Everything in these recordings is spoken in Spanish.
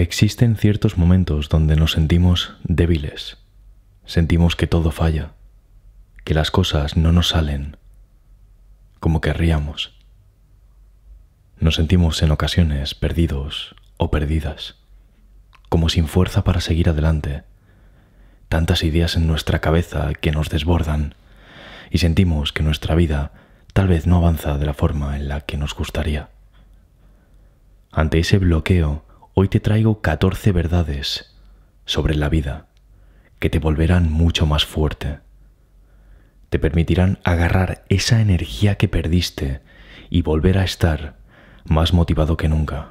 Existen ciertos momentos donde nos sentimos débiles, sentimos que todo falla, que las cosas no nos salen como querríamos. Nos sentimos en ocasiones perdidos o perdidas, como sin fuerza para seguir adelante, tantas ideas en nuestra cabeza que nos desbordan y sentimos que nuestra vida tal vez no avanza de la forma en la que nos gustaría. Ante ese bloqueo, hoy te traigo 14 verdades sobre la vida que te volverán mucho más fuerte. Te permitirán agarrar esa energía que perdiste y volver a estar más motivado que nunca.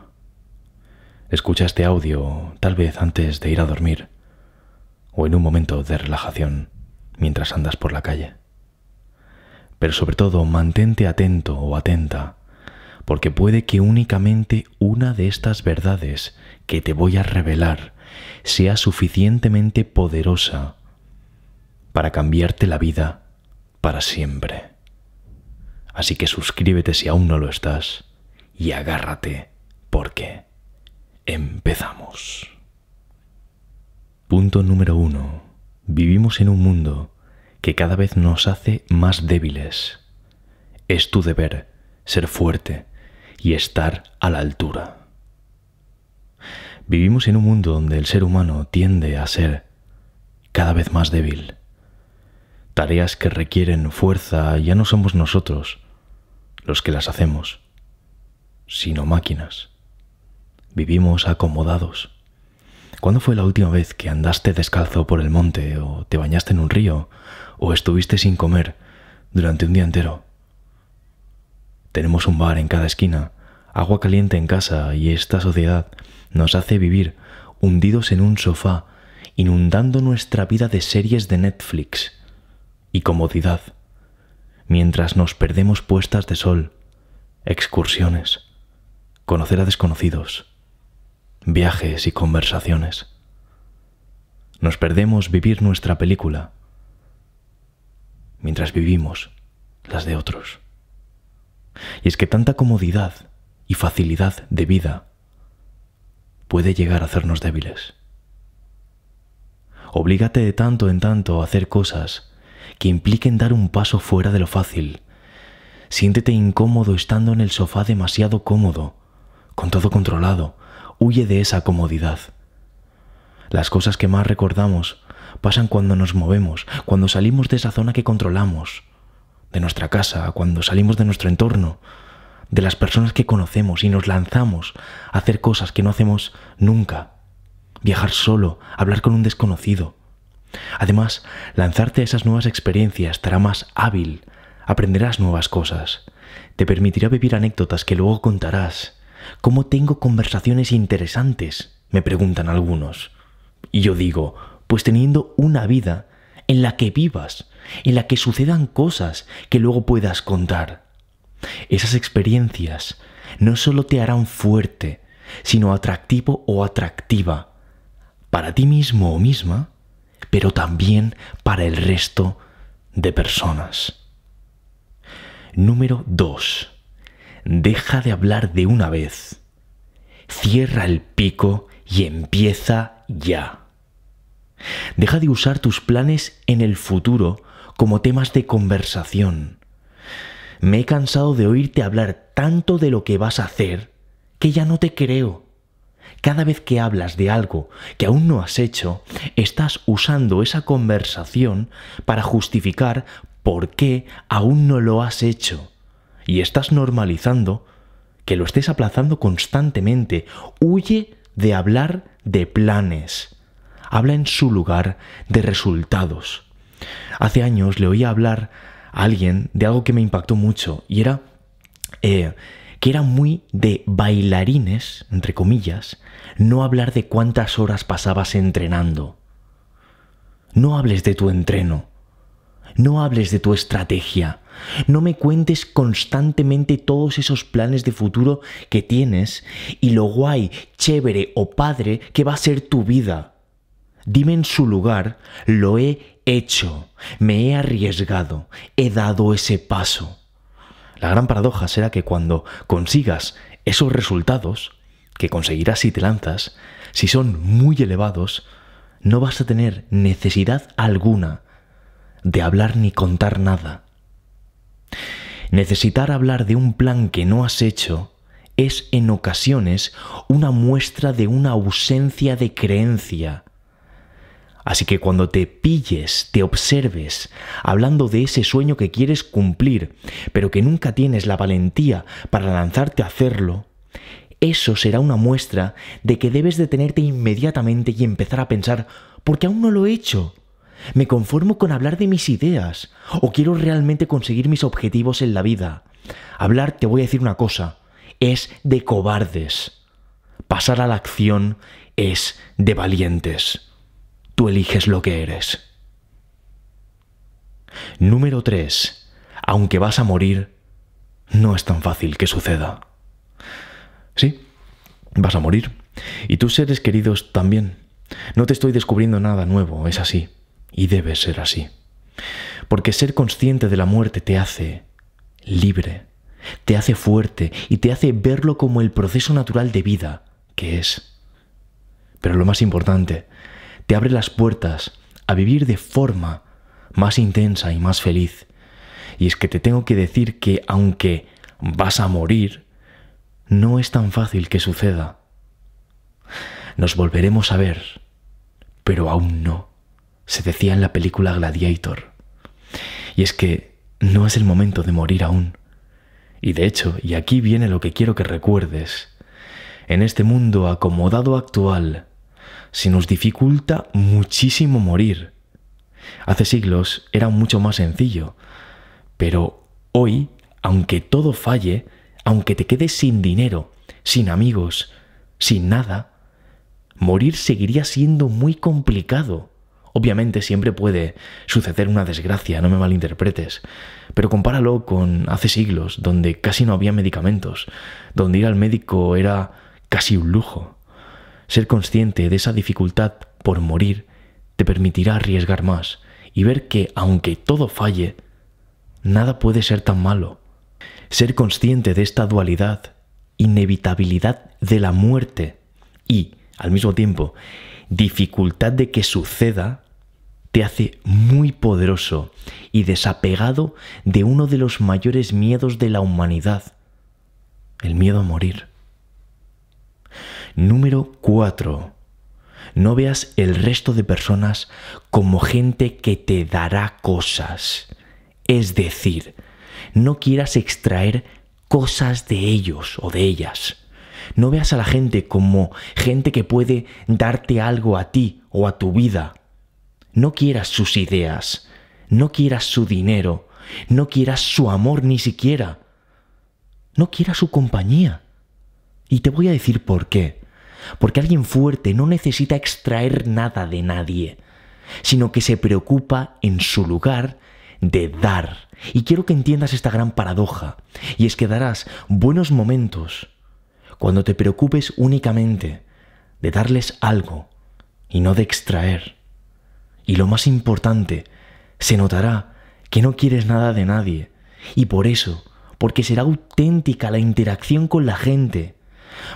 Escucha este audio tal vez antes de ir a dormir o en un momento de relajación mientras andas por la calle. Pero sobre todo mantente atento o atenta, porque puede que únicamente una de estas verdades que te voy a revelar sea suficientemente poderosa para cambiarte la vida para siempre. Así que suscríbete si aún no lo estás y agárrate porque empezamos. Punto número uno. Vivimos en un mundo que cada vez nos hace más débiles. Es tu deber ser fuerte y estar a la altura. Vivimos en un mundo donde el ser humano tiende a ser cada vez más débil. Tareas que requieren fuerza ya no somos nosotros los que las hacemos, sino máquinas. Vivimos acomodados. ¿Cuándo fue la última vez que andaste descalzo por el monte o te bañaste en un río o estuviste sin comer durante un día entero? Tenemos un bar en cada esquina, agua caliente en casa y esta sociedad nos hace vivir hundidos en un sofá, inundando nuestra vida de series de Netflix y comodidad, mientras nos perdemos puestas de sol, excursiones, conocer a desconocidos, viajes y conversaciones. Nos perdemos vivir nuestra película, mientras vivimos las de otros. Y es que tanta comodidad y facilidad de vida puede llegar a hacernos débiles. Oblígate de tanto en tanto a hacer cosas que impliquen dar un paso fuera de lo fácil. Siéntete incómodo estando en el sofá demasiado cómodo, con todo controlado. Huye de esa comodidad. Las cosas que más recordamos pasan cuando nos movemos, cuando salimos de esa zona que controlamos, de nuestra casa, cuando salimos de nuestro entorno, de las personas que conocemos y nos lanzamos a hacer cosas que no hacemos nunca. Viajar solo, hablar con un desconocido. Además, lanzarte a esas nuevas experiencias te hará más hábil, aprenderás nuevas cosas, te permitirá vivir anécdotas que luego contarás. ¿Cómo tengo conversaciones interesantes? me preguntan algunos. Y yo digo, pues teniendo una vida en la que vivas, en la que sucedan cosas que luego puedas contar. Esas experiencias no solo te harán fuerte, sino atractivo o atractiva para ti mismo o misma, pero también para el resto de personas. Número 2. Deja de hablar de una vez. Cierra el pico y empieza ya. Deja de usar tus planes en el futuro como temas de conversación. Me he cansado de oírte hablar tanto de lo que vas a hacer que ya no te creo. Cada vez que hablas de algo que aún no has hecho, estás usando esa conversación para justificar por qué aún no lo has hecho. Y estás normalizando que lo estés aplazando constantemente. Huye de hablar de planes. Habla en su lugar de resultados. Hace años le oía hablar a alguien de algo que me impactó mucho y era eh, que era muy de bailarines, entre comillas, no hablar de cuántas horas pasabas entrenando. No hables de tu entreno. No hables de tu estrategia. No me cuentes constantemente todos esos planes de futuro que tienes y lo guay, chévere o padre que va a ser tu vida. Dime en su lugar, lo he hecho, me he arriesgado, he dado ese paso. La gran paradoja será que cuando consigas esos resultados, que conseguirás si te lanzas, si son muy elevados, no vas a tener necesidad alguna de hablar ni contar nada. Necesitar hablar de un plan que no has hecho es en ocasiones una muestra de una ausencia de creencia. Así que cuando te pilles, te observes, hablando de ese sueño que quieres cumplir, pero que nunca tienes la valentía para lanzarte a hacerlo, eso será una muestra de que debes detenerte inmediatamente y empezar a pensar, ¿por qué aún no lo he hecho? ¿Me conformo con hablar de mis ideas? ¿O quiero realmente conseguir mis objetivos en la vida? Hablar, te voy a decir una cosa, es de cobardes. Pasar a la acción es de valientes. Tú eliges lo que eres. Número 3. Aunque vas a morir, no es tan fácil que suceda. Sí, vas a morir. Y tus seres queridos también. No te estoy descubriendo nada nuevo, es así. Y debe ser así. Porque ser consciente de la muerte te hace libre, te hace fuerte y te hace verlo como el proceso natural de vida que es. Pero lo más importante, te abre las puertas a vivir de forma más intensa y más feliz. Y es que te tengo que decir que aunque vas a morir, no es tan fácil que suceda. Nos volveremos a ver, pero aún no se decía en la película Gladiator. Y es que no es el momento de morir aún. Y de hecho, y aquí viene lo que quiero que recuerdes, en este mundo acomodado actual, se nos dificulta muchísimo morir. Hace siglos era mucho más sencillo, pero hoy, aunque todo falle, aunque te quedes sin dinero, sin amigos, sin nada, morir seguiría siendo muy complicado. Obviamente siempre puede suceder una desgracia, no me malinterpretes, pero compáralo con hace siglos, donde casi no había medicamentos, donde ir al médico era casi un lujo. Ser consciente de esa dificultad por morir te permitirá arriesgar más y ver que, aunque todo falle, nada puede ser tan malo. Ser consciente de esta dualidad, inevitabilidad de la muerte y, al mismo tiempo, dificultad de que suceda, te hace muy poderoso y desapegado de uno de los mayores miedos de la humanidad, el miedo a morir. Número 4. No veas el resto de personas como gente que te dará cosas. Es decir, no quieras extraer cosas de ellos o de ellas. No veas a la gente como gente que puede darte algo a ti o a tu vida. No quieras sus ideas, no quieras su dinero, no quieras su amor ni siquiera. No quieras su compañía. Y te voy a decir por qué. Porque alguien fuerte no necesita extraer nada de nadie, sino que se preocupa en su lugar de dar. Y quiero que entiendas esta gran paradoja, y es que darás buenos momentos cuando te preocupes únicamente de darles algo y no de extraer. Y lo más importante, se notará que no quieres nada de nadie. Y por eso, porque será auténtica la interacción con la gente,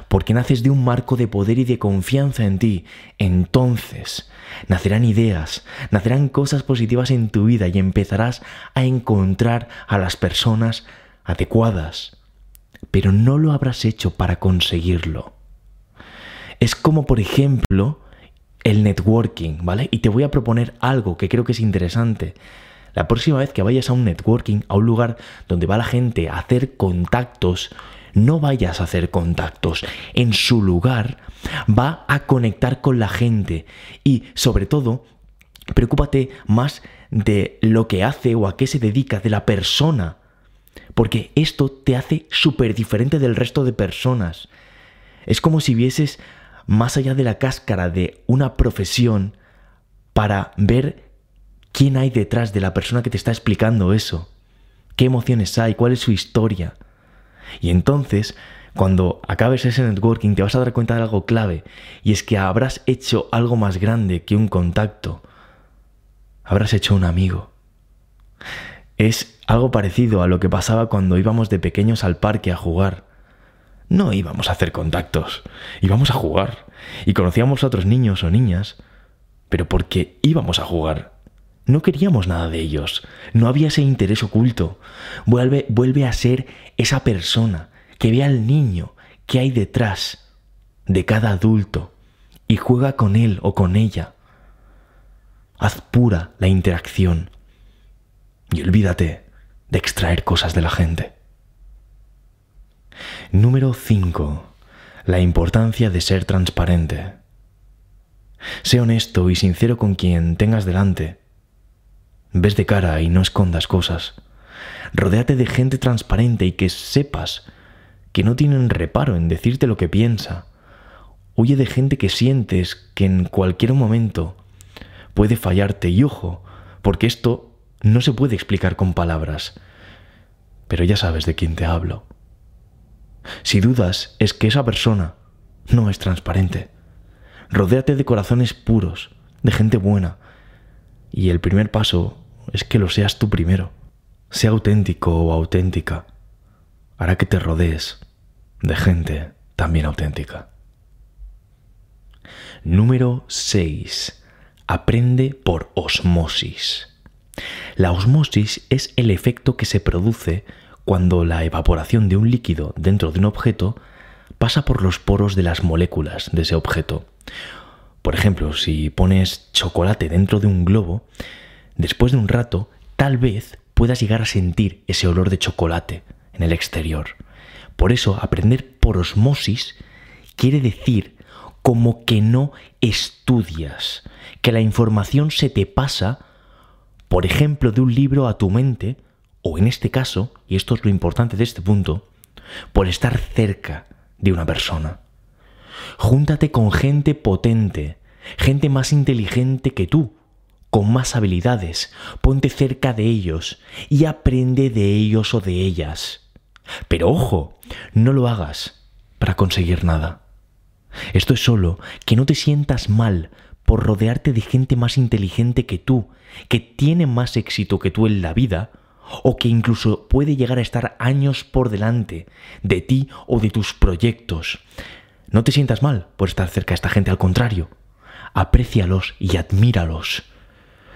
porque naces de un marco de poder y de confianza en ti, entonces nacerán ideas, nacerán cosas positivas en tu vida y empezarás a encontrar a las personas adecuadas, pero no lo habrás hecho para conseguirlo. Es como, por ejemplo, el networking, ¿vale? Y te voy a proponer algo que creo que es interesante. La próxima vez que vayas a un networking, a un lugar donde va la gente a hacer contactos, no vayas a hacer contactos. En su lugar, va a conectar con la gente. Y sobre todo, preocúpate más de lo que hace o a qué se dedica, de la persona porque esto te hace súper diferente del resto de personas. Es como si vieses más allá de la cáscara de una profesión para ver quién hay detrás de la persona que te está explicando eso, qué emociones hay, cuál es su historia. Y entonces, cuando acabes ese networking, te vas a dar cuenta de algo clave, y es que habrás hecho algo más grande que un contacto. Habrás hecho un amigo. Es algo parecido a lo que pasaba cuando íbamos de pequeños al parque a jugar. No íbamos a hacer contactos, íbamos a jugar. Y conocíamos a otros niños o niñas, pero porque íbamos a jugar. No queríamos nada de ellos, no había ese interés oculto. Vuelve, vuelve a ser esa persona que ve al niño que hay detrás de cada adulto y juega con él o con ella. Haz pura la interacción y olvídate de extraer cosas de la gente. Número 5. La importancia de ser transparente. Sé honesto y sincero con quien tengas delante. Ves de cara y no escondas cosas. Rodéate de gente transparente y que sepas que no tienen reparo en decirte lo que piensa. Huye de gente que sientes que en cualquier momento puede fallarte y ojo, porque esto no se puede explicar con palabras. Pero ya sabes de quién te hablo. Si dudas, es que esa persona no es transparente. Rodéate de corazones puros, de gente buena. Y el primer paso es que lo seas tú primero. Sea auténtico o auténtica. Hará que te rodees de gente también auténtica. Número 6. Aprende por osmosis. La osmosis es el efecto que se produce cuando la evaporación de un líquido dentro de un objeto pasa por los poros de las moléculas de ese objeto. Por ejemplo, si pones chocolate dentro de un globo, después de un rato tal vez puedas llegar a sentir ese olor de chocolate en el exterior. Por eso, aprender por osmosis quiere decir como que no estudias, que la información se te pasa, por ejemplo, de un libro a tu mente, o en este caso, y esto es lo importante de este punto, por estar cerca de una persona. Júntate con gente potente, gente más inteligente que tú, con más habilidades, ponte cerca de ellos y aprende de ellos o de ellas. Pero ojo, no lo hagas para conseguir nada. Esto es solo que no te sientas mal por rodearte de gente más inteligente que tú, que tiene más éxito que tú en la vida, o que incluso puede llegar a estar años por delante de ti o de tus proyectos. No te sientas mal por estar cerca de esta gente, al contrario, aprécialos y admíralos.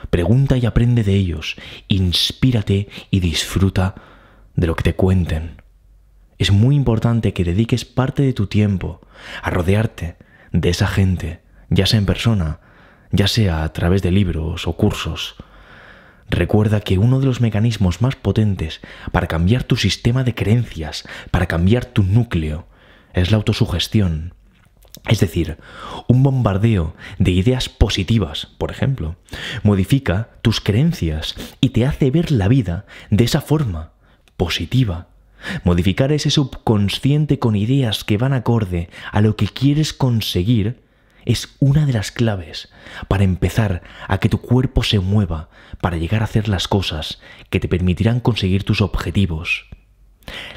Pregunta y aprende de ellos, inspírate y disfruta de lo que te cuenten. Es muy importante que dediques parte de tu tiempo a rodearte de esa gente, ya sea en persona, ya sea a través de libros o cursos, Recuerda que uno de los mecanismos más potentes para cambiar tu sistema de creencias, para cambiar tu núcleo, es la autosugestión. Es decir, un bombardeo de ideas positivas, por ejemplo, modifica tus creencias y te hace ver la vida de esa forma, positiva. Modificar ese subconsciente con ideas que van acorde a lo que quieres conseguir es una de las claves para empezar a que tu cuerpo se mueva, para llegar a hacer las cosas que te permitirán conseguir tus objetivos.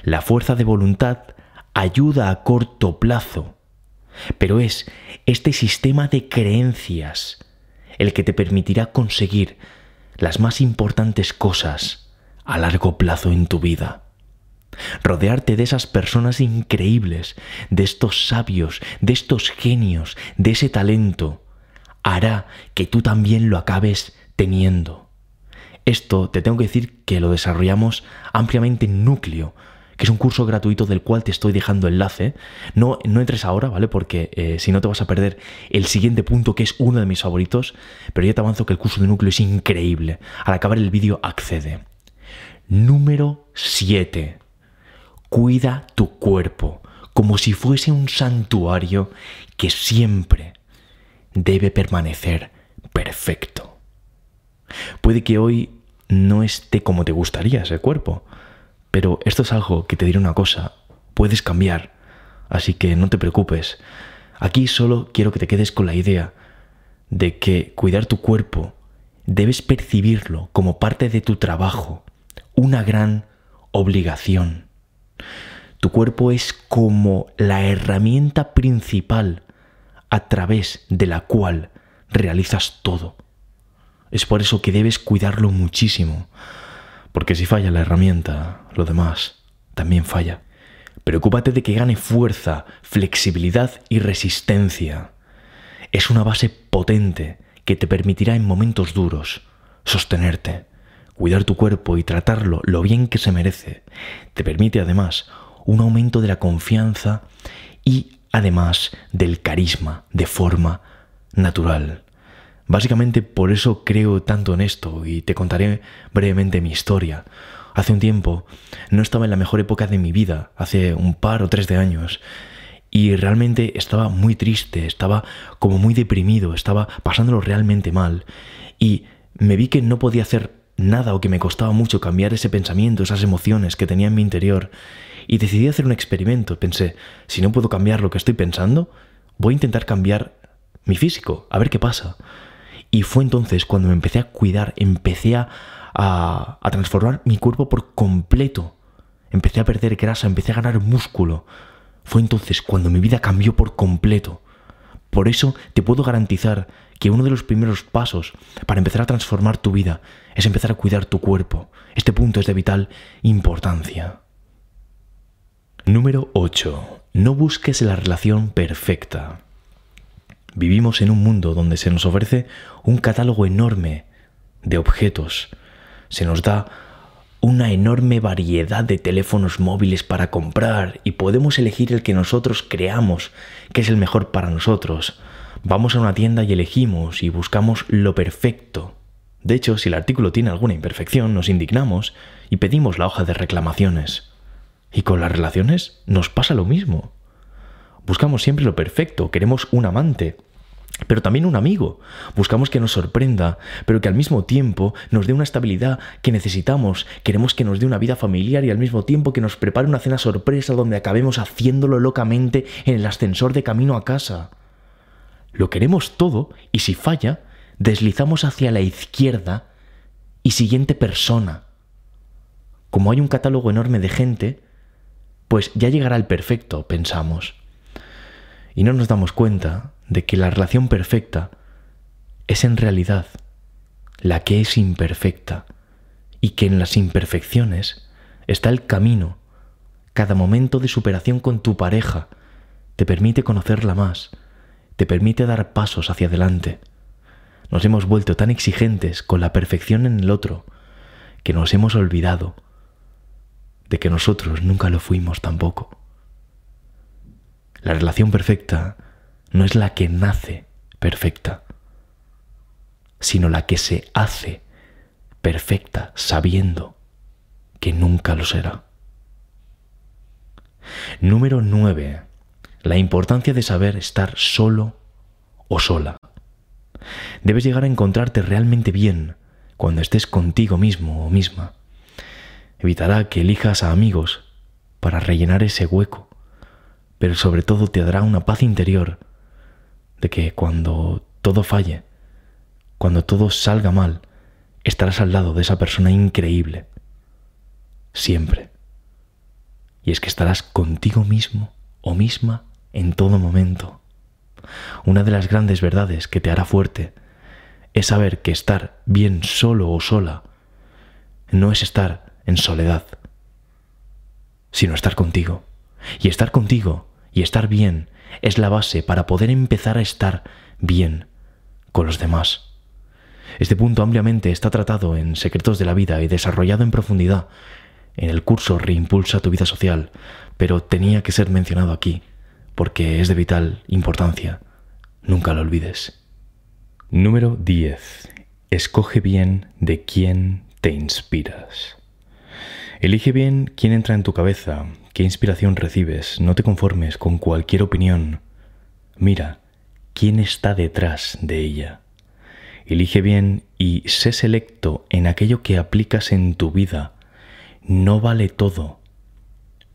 La fuerza de voluntad ayuda a corto plazo, pero es este sistema de creencias el que te permitirá conseguir las más importantes cosas a largo plazo en tu vida rodearte de esas personas increíbles, de estos sabios, de estos genios, de ese talento, hará que tú también lo acabes teniendo. Esto te tengo que decir que lo desarrollamos ampliamente en Núcleo, que es un curso gratuito del cual te estoy dejando enlace. No, no entres ahora, ¿vale? Porque eh, si no te vas a perder el siguiente punto, que es uno de mis favoritos, pero ya te avanzo que el curso de Núcleo es increíble. Al acabar el vídeo, accede. Número 7. Cuida tu cuerpo como si fuese un santuario que siempre debe permanecer perfecto. Puede que hoy no esté como te gustaría ese cuerpo, pero esto es algo que te diré una cosa, puedes cambiar, así que no te preocupes. Aquí solo quiero que te quedes con la idea de que cuidar tu cuerpo debes percibirlo como parte de tu trabajo, una gran obligación. Tu cuerpo es como la herramienta principal a través de la cual realizas todo. Es por eso que debes cuidarlo muchísimo, porque si falla la herramienta, lo demás también falla. Preocúpate de que gane fuerza, flexibilidad y resistencia. es una base potente que te permitirá en momentos duros sostenerte, cuidar tu cuerpo y tratarlo lo bien que se merece. Te permite además un aumento de la confianza y además del carisma de forma natural. Básicamente por eso creo tanto en esto y te contaré brevemente mi historia. Hace un tiempo no estaba en la mejor época de mi vida, hace un par o tres de años, y realmente estaba muy triste, estaba como muy deprimido, estaba pasándolo realmente mal, y me vi que no podía hacer nada o que me costaba mucho cambiar ese pensamiento, esas emociones que tenía en mi interior, y decidí hacer un experimento. Pensé, si no puedo cambiar lo que estoy pensando, voy a intentar cambiar mi físico, a ver qué pasa. Y fue entonces cuando me empecé a cuidar, empecé a, transformar mi cuerpo por completo. Empecé a perder grasa, empecé a ganar músculo. Fue entonces cuando mi vida cambió por completo. Por eso te puedo garantizar que uno de los primeros pasos para empezar a transformar tu vida es empezar a cuidar tu cuerpo. Este punto es de vital importancia. Número 8. No busques la relación perfecta. Vivimos en un mundo donde se nos ofrece un catálogo enorme de objetos. Se nos da una enorme variedad de teléfonos móviles para comprar y podemos elegir el que nosotros creamos que es el mejor para nosotros. Vamos a una tienda y elegimos y buscamos lo perfecto. De hecho, si el artículo tiene alguna imperfección, nos indignamos y pedimos la hoja de reclamaciones. Y con las relaciones nos pasa lo mismo. Buscamos siempre lo perfecto, queremos un amante, pero también un amigo. Buscamos que nos sorprenda, pero que al mismo tiempo nos dé una estabilidad que necesitamos. Queremos que nos dé una vida familiar y al mismo tiempo que nos prepare una cena sorpresa donde acabemos haciéndolo locamente en el ascensor de camino a casa. Lo queremos todo y si falla, deslizamos hacia la izquierda y siguiente persona. Como hay un catálogo enorme de gente, pues ya llegará el perfecto, pensamos. Y no nos damos cuenta de que la relación perfecta es en realidad la que es imperfecta y que en las imperfecciones está el camino. Cada momento de superación con tu pareja te permite conocerla más, te permite dar pasos hacia adelante. Nos hemos vuelto tan exigentes con la perfección en el otro que nos hemos olvidado de que nosotros nunca lo fuimos tampoco. La relación perfecta no es la que nace perfecta, sino la que se hace perfecta sabiendo que nunca lo será. Número 9. La importancia de saber estar solo o sola. Debes llegar a encontrarte realmente bien cuando estés contigo mismo o misma evitará que elijas a amigos para rellenar ese hueco, pero sobre todo te dará una paz interior de que cuando todo falle, cuando todo salga mal, estarás al lado de esa persona increíble, siempre. Y es que estarás contigo mismo o misma en todo momento. Una de las grandes verdades que te hará fuerte es saber que estar bien solo o sola no es estar en soledad, sino estar contigo. Y estar contigo y estar bien es la base para poder empezar a estar bien con los demás. Este punto ampliamente está tratado en Secretos de la Vida y desarrollado en profundidad en el curso Reimpulsa tu vida social, pero tenía que ser mencionado aquí, porque es de vital importancia. Nunca lo olvides. Número 10. Escoge bien de quién te inspiras. Elige bien quién entra en tu cabeza, qué inspiración recibes, no te conformes con cualquier opinión. Mira quién está detrás de ella. Elige bien y sé selecto en aquello que aplicas en tu vida. No vale todo,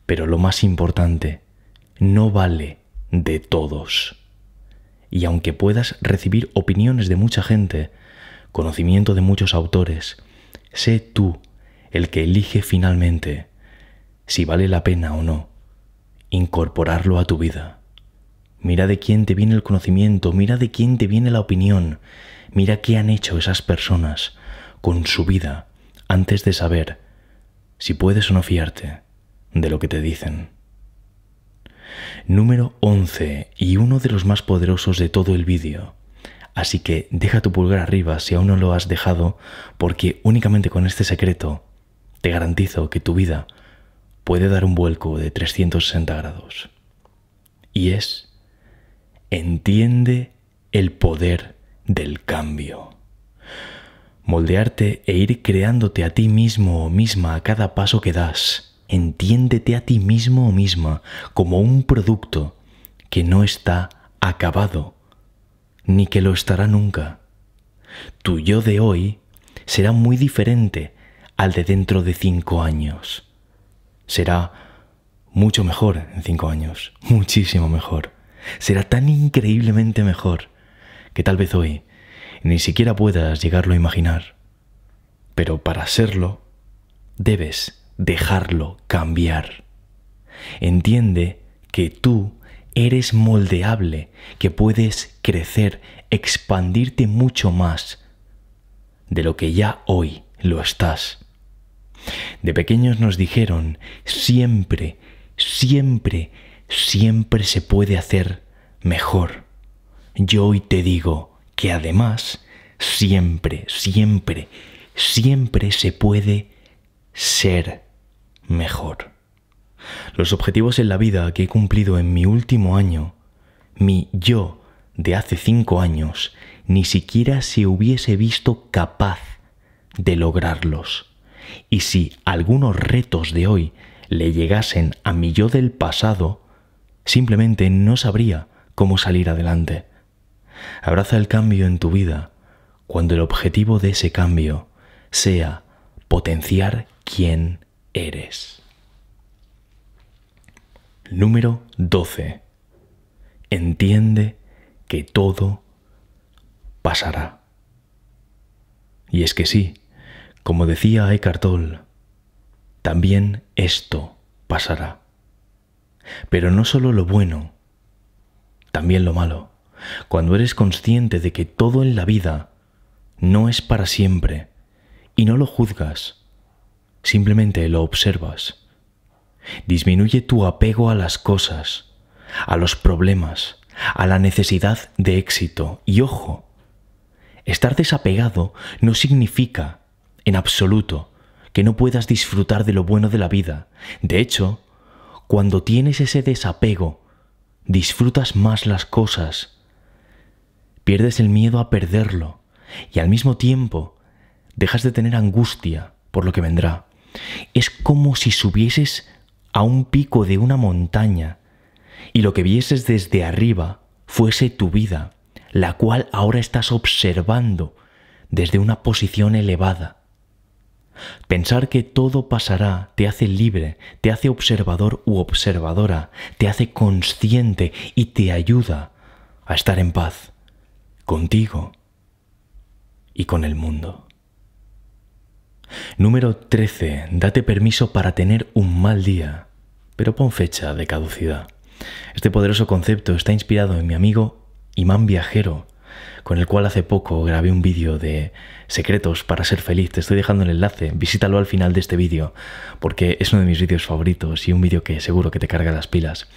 pero lo más importante, no vale de todos. Y aunque puedas recibir opiniones de mucha gente, conocimiento de muchos autores, sé tú el que elige finalmente si vale la pena o no incorporarlo a tu vida. Mira de quién te viene el conocimiento, mira de quién te viene la opinión, mira qué han hecho esas personas con su vida antes de saber si puedes o no fiarte de lo que te dicen. Número 11 y uno de los más poderosos de todo el vídeo. Así que deja tu pulgar arriba si aún no lo has dejado, porque únicamente con este secreto te garantizo que tu vida puede dar un vuelco de 360 grados. Y es, entiende el poder del cambio. Moldearte e ir creándote a ti mismo o misma a cada paso que das entiéndete a ti mismo o misma como un producto que no está acabado, ni que lo estará nunca. Tu yo de hoy será muy diferente al de dentro de cinco años. Será mucho mejor en cinco años, muchísimo mejor. Será tan increíblemente mejor que tal vez hoy ni siquiera puedas llegarlo a imaginar. Pero para serlo, debes dejarlo cambiar. Entiende que tú eres moldeable, que puedes crecer, expandirte mucho más de lo que ya hoy lo estás. De pequeños nos dijeron, siempre, siempre, siempre se puede hacer mejor. Yo hoy te digo que además, siempre, siempre, siempre se puede ser mejor. Los objetivos en la vida que he cumplido en mi último año, mi yo de hace cinco años, ni siquiera se hubiese visto capaz de lograrlos. Y si algunos retos de hoy le llegasen a mi yo del pasado, simplemente no sabría cómo salir adelante. Abraza el cambio en tu vida cuando el objetivo de ese cambio sea potenciar quién eres. Número 12. Entiende que todo pasará. Y es que sí, como decía Eckhart Tolle, también esto pasará. Pero no solo lo bueno, también lo malo. Cuando eres consciente de que todo en la vida no es para siempre y no lo juzgas, simplemente lo observas. Disminuye tu apego a las cosas, a los problemas, a la necesidad de éxito. Y ojo, estar desapegado no significa, en absoluto, que no puedas disfrutar de lo bueno de la vida. De hecho, cuando tienes ese desapego, disfrutas más las cosas, pierdes el miedo a perderlo y al mismo tiempo dejas de tener angustia por lo que vendrá. Es como si subieses a un pico de una montaña y lo que vieses desde arriba fuese tu vida, la cual ahora estás observando desde una posición elevada. Pensar que todo pasará te hace libre, te hace observador u observadora, te hace consciente y te ayuda a estar en paz contigo y con el mundo. Número 13. Date permiso para tener un mal día, pero pon fecha de caducidad. Este poderoso concepto está inspirado en mi amigo Imán Viajero, con el cual hace poco grabé un vídeo de secretos para ser feliz. Te estoy dejando el enlace, visítalo al final de este vídeo, porque es uno de mis vídeos favoritos y un vídeo que seguro que te carga las pilas.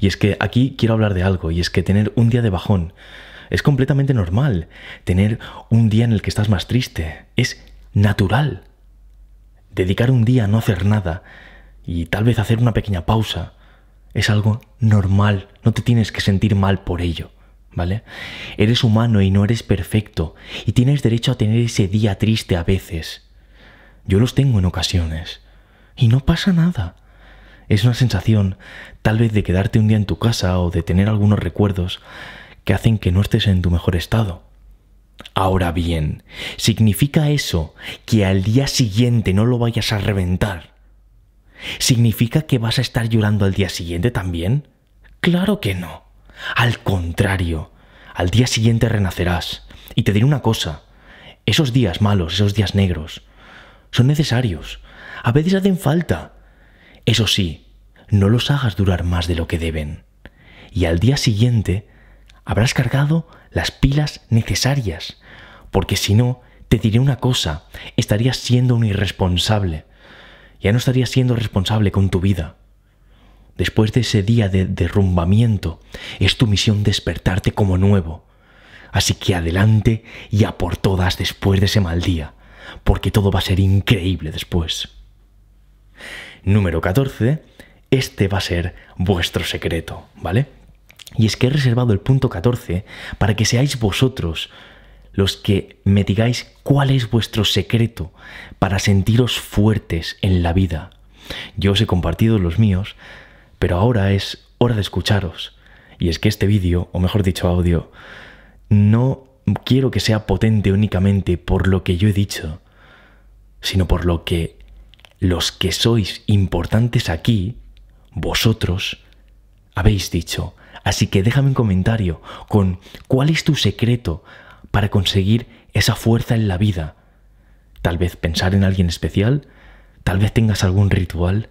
Y es que aquí quiero hablar de algo, y es que tener un día de bajón es completamente normal. Tener un día en el que estás más triste es natural dedicar un día a no hacer nada y tal vez hacer una pequeña pausa es algo normal, no te tienes que sentir mal por ello, ¿vale? Eres humano y no eres perfecto y tienes derecho a tener ese día triste a veces. Yo los tengo en ocasiones y no pasa nada. Es una sensación tal vez de quedarte un día en tu casa o de tener algunos recuerdos que hacen que no estés en tu mejor estado. Ahora bien, ¿significa eso que al día siguiente no lo vayas a reventar? ¿Significa que vas a estar llorando al día siguiente también? Claro que no. Al contrario, al día siguiente renacerás. Y te diré una cosa, esos días malos, esos días negros, son necesarios. A veces hacen falta. Eso sí, no los hagas durar más de lo que deben. Y al día siguiente habrás cargado las pilas necesarias, porque si no, te diré una cosa, estarías siendo un irresponsable. Ya no estarías siendo responsable con tu vida. Después de ese día de derrumbamiento, es tu misión despertarte como nuevo. Así que adelante y a por todas después de ese mal día, porque todo va a ser increíble después. Número 14. Este va a ser vuestro secreto, ¿vale? Y es que he reservado el punto 14 para que seáis vosotros los que me digáis cuál es vuestro secreto para sentiros fuertes en la vida. Yo os he compartido los míos, pero ahora es hora de escucharos. Y es que este vídeo, o mejor dicho audio, no quiero que sea potente únicamente por lo que yo he dicho, sino por lo que los que sois importantes aquí, vosotros, habéis dicho. Así que déjame un comentario con cuál es tu secreto para conseguir esa fuerza en la vida. Tal vez pensar en alguien especial, tal vez tengas algún ritual.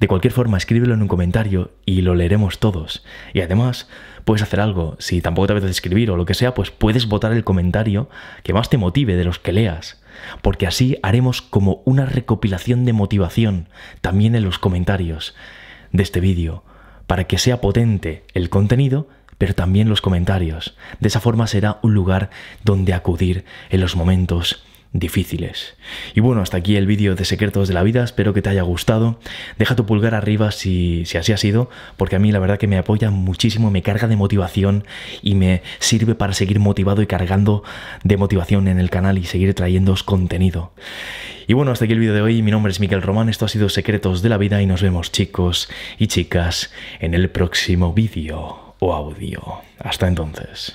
De cualquier forma, escríbelo en un comentario y lo leeremos todos. Y además, puedes hacer algo. Si tampoco te apetece escribir o lo que sea, pues puedes votar el comentario que más te motive de los que leas. Porque así haremos como una recopilación de motivación también en los comentarios de este vídeo, para que sea potente el contenido pero también los comentarios. De esa forma será un lugar donde acudir en los momentos difíciles. Y bueno, hasta aquí el vídeo de Secretos de la Vida, espero que te haya gustado. Deja tu pulgar arriba si, si, así ha sido, porque a mí la verdad que me apoya muchísimo, me carga de motivación y me sirve para seguir motivado y cargando de motivación en el canal y seguir trayéndoos contenido. Y bueno, hasta aquí el vídeo de hoy, mi nombre es Miguel Román, esto ha sido Secretos de la Vida y nos vemos chicos y chicas en el próximo vídeo o audio. Hasta entonces.